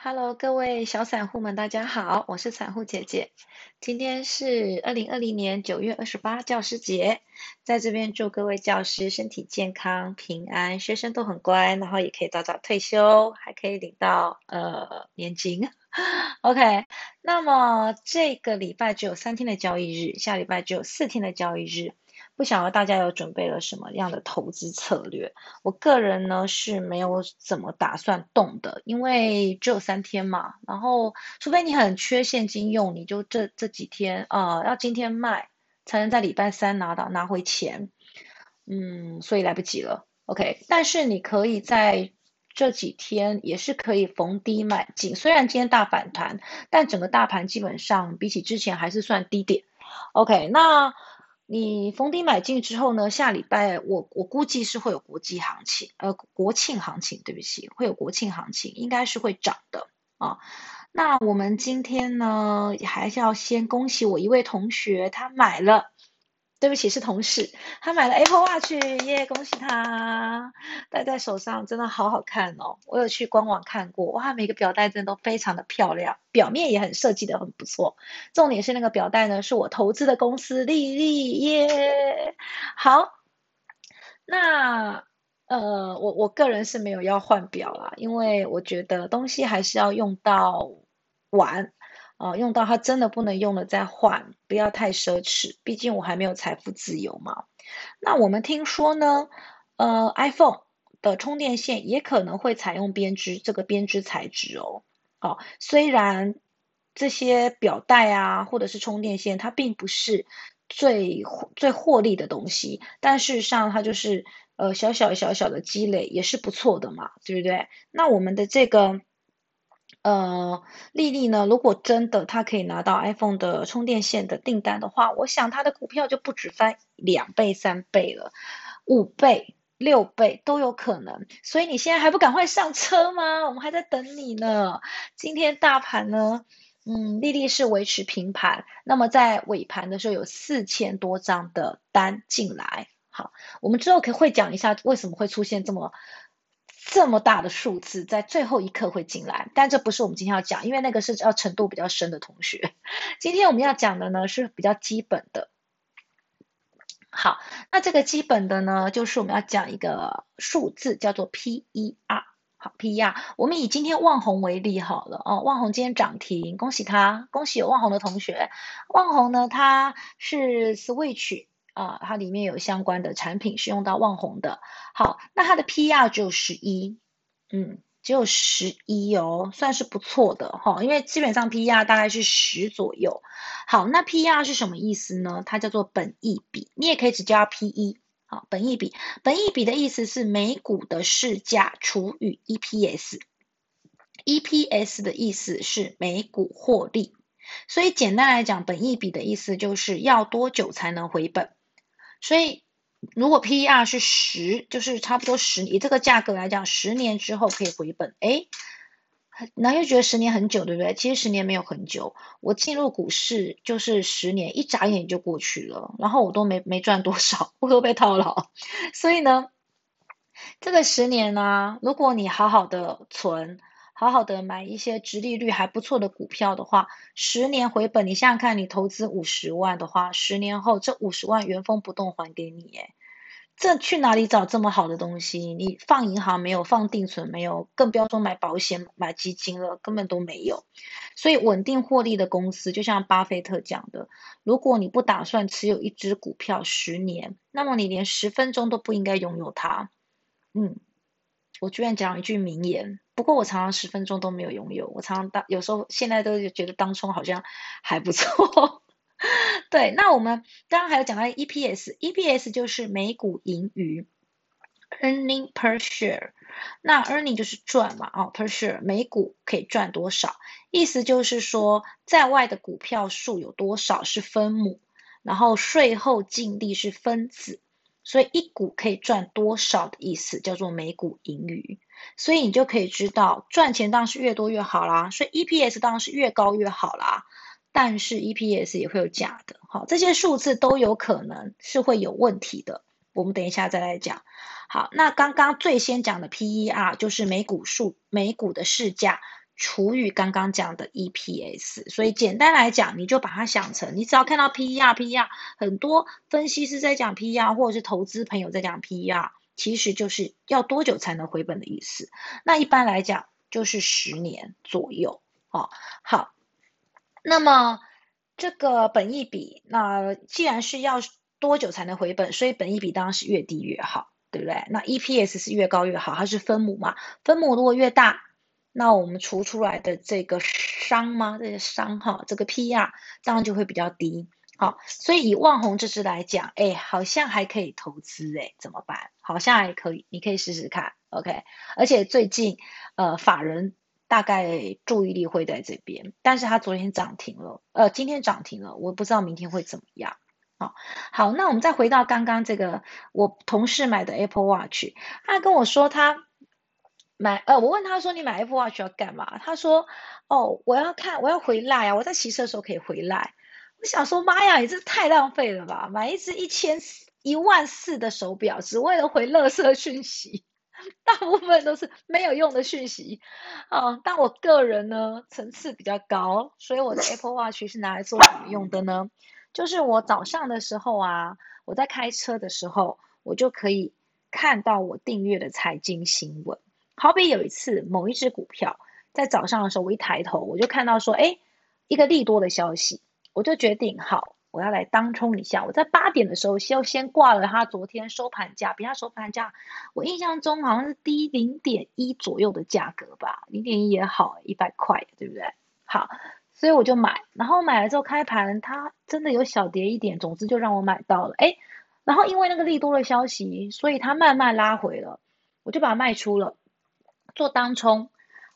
Hello，各位小散户们，大家好，我是散户姐姐。今天是二零二零年九月二十八教师节，在这边祝各位教师身体健康、平安，学生都很乖，然后也可以早早退休，还可以领到呃年金。OK，那么这个礼拜只有三天的交易日，下礼拜只有四天的交易日。不晓得大家有准备了什么样的投资策略？我个人呢是没有怎么打算动的，因为只有三天嘛。然后，除非你很缺现金用，你就这这几天啊，要今天卖才能在礼拜三拿到拿回钱。嗯，所以来不及了。OK，但是你可以在这几天也是可以逢低买进，虽然今天大反弹，但整个大盘基本上比起之前还是算低点。OK，那。你逢低买进之后呢？下礼拜我我估计是会有国际行情，呃，国庆行情，对不起，会有国庆行情，应该是会涨的啊。那我们今天呢，还是要先恭喜我一位同学，他买了。对不起，是同事，他买了 Apple Watch，耶，恭喜他，戴在手上真的好好看哦。我有去官网看过，哇，每个表带真的都非常的漂亮，表面也很设计的很不错。重点是那个表带呢，是我投资的公司丽丽耶。好，那呃，我我个人是没有要换表啦，因为我觉得东西还是要用到完。哦，用到它真的不能用了再换，不要太奢侈，毕竟我还没有财富自由嘛。那我们听说呢，呃，iPhone 的充电线也可能会采用编织这个编织材质哦。哦，虽然这些表带啊，或者是充电线，它并不是最最获利的东西，但事实上它就是呃小小小小的积累也是不错的嘛，对不对？那我们的这个。呃，丽丽呢？如果真的她可以拿到 iPhone 的充电线的订单的话，我想她的股票就不止翻两倍、三倍了，五倍、六倍都有可能。所以你现在还不赶快上车吗？我们还在等你呢。今天大盘呢，嗯，丽丽是维持平盘，那么在尾盘的时候有四千多张的单进来。好，我们之后可以会讲一下为什么会出现这么。这么大的数字在最后一刻会进来，但这不是我们今天要讲，因为那个是要程度比较深的同学。今天我们要讲的呢是比较基本的。好，那这个基本的呢，就是我们要讲一个数字，叫做 PER。好，PER，我们以今天旺红为例好了哦，旺红今天涨停，恭喜他，恭喜有旺红的同学。旺红呢，它是 Switch。啊，它里面有相关的产品是用到旺红的。好，那它的 PR 只有十一，嗯，只有十一哦，算是不错的哈。因为基本上 PR 大概是十左右。好，那 PR 是什么意思呢？它叫做本益比，你也可以只叫 PE。好，本益比，本益比的意思是每股的市价除以 EPS，EPS 的意思是每股获利。所以简单来讲，本益比的意思就是要多久才能回本。所以，如果 PER 是十，就是差不多十，以这个价格来讲，十年之后可以回本。哎，那又觉得十年很久，对不对？其实十年没有很久。我进入股市就是十年，一眨眼就过去了，然后我都没没赚多少，我都被套牢。所以呢，这个十年呢，如果你好好的存。好好的买一些直利率还不错的股票的话，十年回本，你想想看，你投资五十万的话，十年后这五十万原封不动还给你，诶这去哪里找这么好的东西？你放银行没有，放定存没有，更不要说买保险、买基金了，根本都没有。所以稳定获利的公司，就像巴菲特讲的，如果你不打算持有一只股票十年，那么你连十分钟都不应该拥有它。嗯。我居然讲一句名言，不过我常常十分钟都没有拥有。我常常当有时候现在都觉得当冲好像还不错。对，那我们刚刚还有讲到 EPS，EPS 就是每股盈余，earning per share。那 earning 就是赚嘛，哦，per share 每股可以赚多少？意思就是说，在外的股票数有多少是分母，然后税后净利是分子。所以一股可以赚多少的意思叫做每股盈余，所以你就可以知道赚钱当然是越多越好啦，所以 EPS 当然是越高越好啦。但是 EPS 也会有假的，好，这些数字都有可能是会有问题的。我们等一下再来讲。好，那刚刚最先讲的 PER 就是每股数每股的市价除以刚刚讲的 EPS，所以简单来讲，你就把它想成，你只要看到 PER，PER 很多分析师在讲 PER，或者是投资朋友在讲 PER，其实就是要多久才能回本的意思。那一般来讲就是十年左右。哦，好，那么这个本益比，那既然是要多久才能回本，所以本益比当然是越低越好，对不对？那 EPS 是越高越好，它是分母嘛，分母如果越大。那我们除出来的这个商吗？这个商哈，这个 PR 当然就会比较低。好，所以以万红这支来讲，哎，好像还可以投资，哎，怎么办？好像还可以，你可以试试看，OK。而且最近呃，法人大概注意力会在这边，但是他昨天涨停了，呃，今天涨停了，我不知道明天会怎么样。好，好，那我们再回到刚刚这个我同事买的 Apple Watch，他跟我说他。买呃，我问他说你买 Apple Watch 要干嘛？他说哦，我要看，我要回来啊，我在骑车的时候可以回来。我想说妈呀，你这太浪费了吧！买一只一千一万四的手表，只为了回乐色讯息，大部分都是没有用的讯息啊。但我个人呢，层次比较高，所以我的 Apple Watch 是拿来做什么用的呢？就是我早上的时候啊，我在开车的时候，我就可以看到我订阅的财经新闻。好比有一次，某一只股票在早上的时候，我一抬头，我就看到说，哎，一个利多的消息，我就决定，好，我要来当冲一下。我在八点的时候，先先挂了它昨天收盘价，比它收盘价，我印象中好像是低零点一左右的价格吧，零点一也好，一百块，对不对？好，所以我就买，然后买了之后开盘，它真的有小跌一点，总之就让我买到了，哎，然后因为那个利多的消息，所以它慢慢拉回了，我就把它卖出了。做当冲，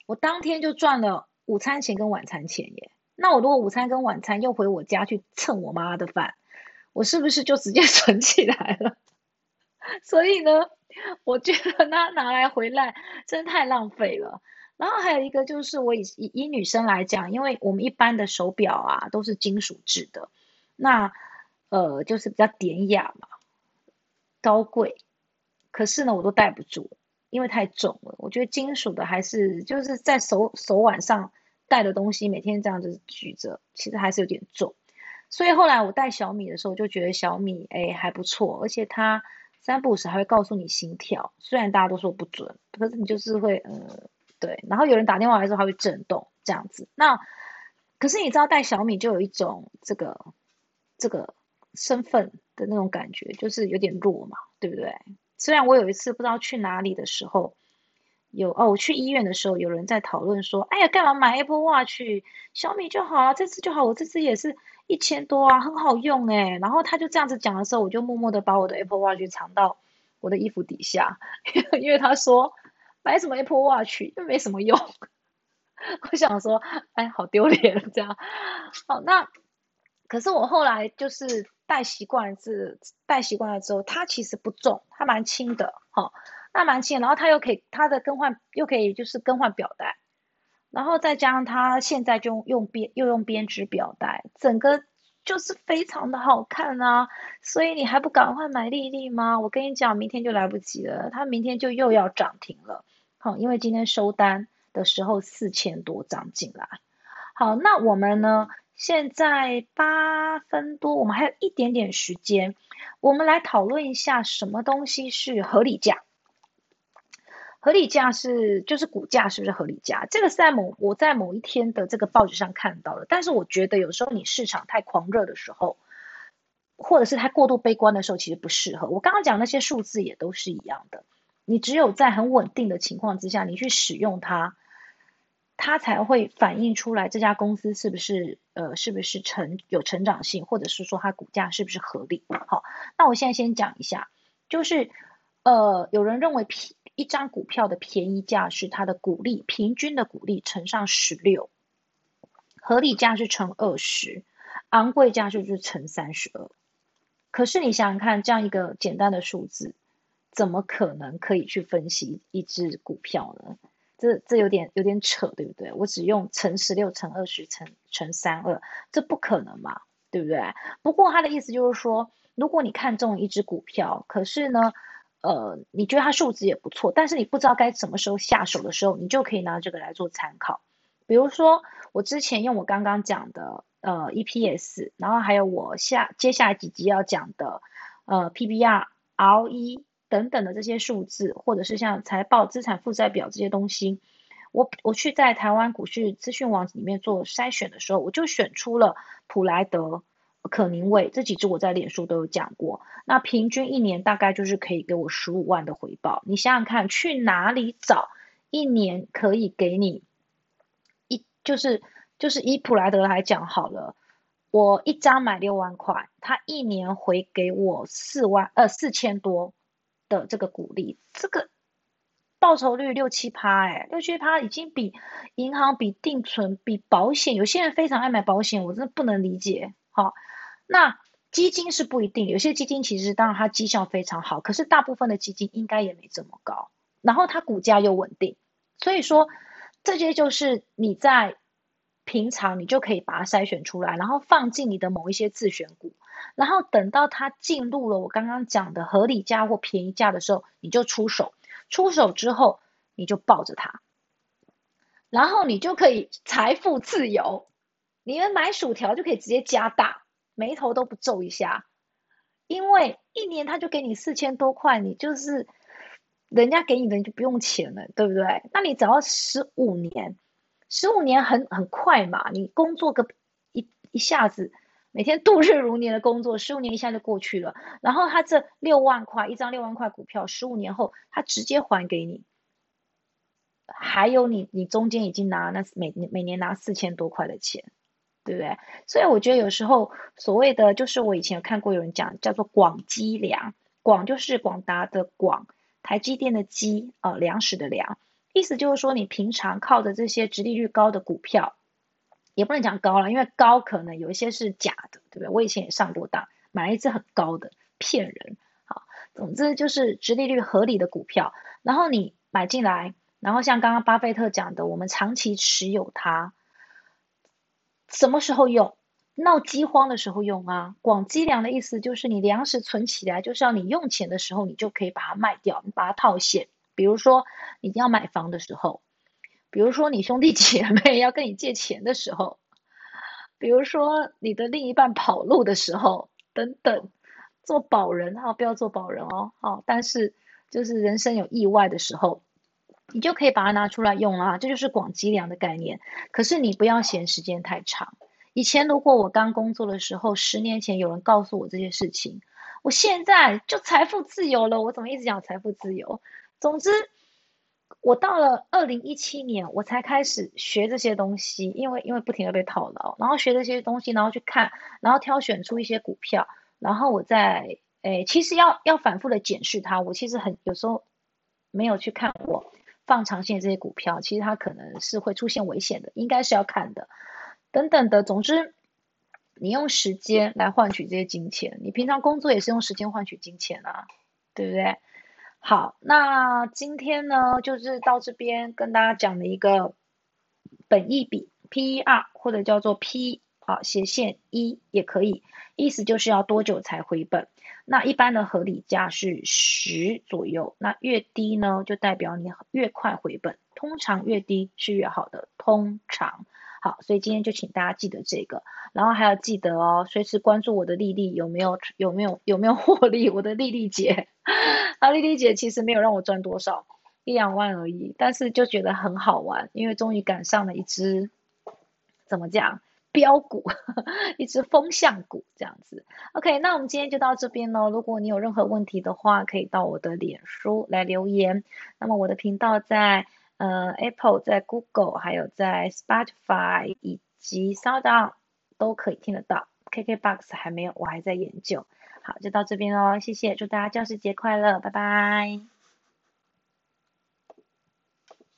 我当天就赚了午餐钱跟晚餐钱耶。那我如果午餐跟晚餐又回我家去蹭我妈的饭，我是不是就直接 存起来了？所以呢，我觉得那拿来回来真太浪费了。然后还有一个就是，我以以以女生来讲，因为我们一般的手表啊都是金属制的，那呃就是比较典雅嘛，高贵，可是呢我都戴不住。因为太重了，我觉得金属的还是就是在手手腕上戴的东西，每天这样子举着，其实还是有点重。所以后来我戴小米的时候，就觉得小米哎还不错，而且它三不五时还会告诉你心跳，虽然大家都说不准，可是你就是会呃对。然后有人打电话来时候，它会震动这样子。那可是你知道戴小米就有一种这个这个身份的那种感觉，就是有点弱嘛，对不对？虽然我有一次不知道去哪里的时候，有哦，我去医院的时候，有人在讨论说：“哎呀，干嘛买 Apple Watch？小米就好啊，这次就好。我这次也是一千多啊，很好用哎。”然后他就这样子讲的时候，我就默默的把我的 Apple Watch 藏到我的衣服底下，因为他说买什么 Apple Watch 又没什么用。我想说，哎，好丢脸这样。好，那可是我后来就是。戴习惯是戴习惯了之后，它其实不重，它蛮轻的，哈，那蛮轻，然后它又可以它的更换又可以就是更换表带，然后再加上它现在就用编又用编织表带，整个就是非常的好看啊，所以你还不赶快买丽丽吗？我跟你讲，明天就来不及了，它明天就又要涨停了，好，因为今天收单的时候四千多涨进来，好，那我们呢？现在八分多，我们还有一点点时间，我们来讨论一下什么东西是合理价。合理价是就是股价是不是合理价？这个是在某我在某一天的这个报纸上看到的。但是我觉得有时候你市场太狂热的时候，或者是太过度悲观的时候，其实不适合。我刚刚讲那些数字也都是一样的。你只有在很稳定的情况之下，你去使用它。它才会反映出来这家公司是不是呃是不是成有成长性，或者是说它股价是不是合理？好，那我现在先讲一下，就是呃有人认为平一张股票的便宜价是它的股利平均的股利乘上十六，合理价是乘二十，昂贵价就是乘三十二。可是你想想看，这样一个简单的数字，怎么可能可以去分析一只股票呢？这这有点有点扯，对不对？我只用乘十六乘二十乘乘三二，这不可能嘛，对不对？不过他的意思就是说，如果你看中一只股票，可是呢，呃，你觉得它数值也不错，但是你不知道该什么时候下手的时候，你就可以拿这个来做参考。比如说我之前用我刚刚讲的呃 EPS，然后还有我下接下来几集要讲的呃 PBR、ROE 等等的这些数字，或者是像财报、资产负债表这些东西，我我去在台湾股市资讯网里面做筛选的时候，我就选出了普莱德。可宁伟这几只我在脸书都有讲过，那平均一年大概就是可以给我十五万的回报。你想想看，去哪里找一年可以给你一就是就是以普莱德来讲好了，我一张买六万块，他一年回给我四万呃四千多的这个股利，这个报酬率六七趴哎，六七趴已经比银行比定存比保险，有些人非常爱买保险，我真的不能理解。好。那基金是不一定，有些基金其实当然它绩效非常好，可是大部分的基金应该也没这么高，然后它股价又稳定，所以说这些就是你在平常你就可以把它筛选出来，然后放进你的某一些自选股，然后等到它进入了我刚刚讲的合理价或便宜价的时候，你就出手，出手之后你就抱着它，然后你就可以财富自由，你们买薯条就可以直接加大。眉头都不皱一下，因为一年他就给你四千多块，你就是人家给你的就不用钱了，对不对？那你只要十五年，十五年很很快嘛，你工作个一一下子，每天度日如年的工作，十五年一下就过去了。然后他这六万块一张六万块股票，十五年后他直接还给你，还有你你中间已经拿那每每年拿四千多块的钱。对不对？所以我觉得有时候所谓的就是我以前有看过有人讲叫做广积粮，广就是广达的广，台积电的积，呃，粮食的粮，意思就是说你平常靠着这些殖利率高的股票，也不能讲高了，因为高可能有一些是假的，对不对？我以前也上过当，买了一只很高的，骗人。好，总之就是直利率合理的股票，然后你买进来，然后像刚刚巴菲特讲的，我们长期持有它。什么时候用？闹饥荒的时候用啊！广积粮的意思就是你粮食存起来，就是要你用钱的时候，你就可以把它卖掉，你把它套现。比如说你要买房的时候，比如说你兄弟姐妹 要跟你借钱的时候，比如说你的另一半跑路的时候，等等，做保人啊，不要做保人哦，好，但是就是人生有意外的时候。你就可以把它拿出来用啦，这就是广积粮的概念。可是你不要嫌时间太长。以前如果我刚工作的时候，十年前有人告诉我这些事情，我现在就财富自由了。我怎么一直讲财富自由？总之，我到了二零一七年，我才开始学这些东西，因为因为不停的被套牢，然后学这些东西，然后去看，然后挑选出一些股票，然后我再诶，其实要要反复的检视它。我其实很有时候没有去看我。放长线这些股票，其实它可能是会出现危险的，应该是要看的。等等的，总之，你用时间来换取这些金钱，你平常工作也是用时间换取金钱啊，对不对？好，那今天呢，就是到这边跟大家讲的一个本益比 PER 或者叫做 P 好斜线一也可以，意思就是要多久才回本。那一般的合理价是十左右，那越低呢，就代表你越快回本，通常越低是越好的，通常好，所以今天就请大家记得这个，然后还要记得哦，随时关注我的丽丽有没有有没有有没有获利，我的丽丽姐，啊，丽丽姐其实没有让我赚多少，一两万而已，但是就觉得很好玩，因为终于赶上了一只，怎么讲？标股，一只风向股这样子。OK，那我们今天就到这边喽。如果你有任何问题的话，可以到我的脸书来留言。那么我的频道在呃 Apple、在 Google、还有在 Spotify 以及 Sound 都可以听得到。KKBox 还没有，我还在研究。好，就到这边喽，谢谢，祝大家教师节快乐，拜拜。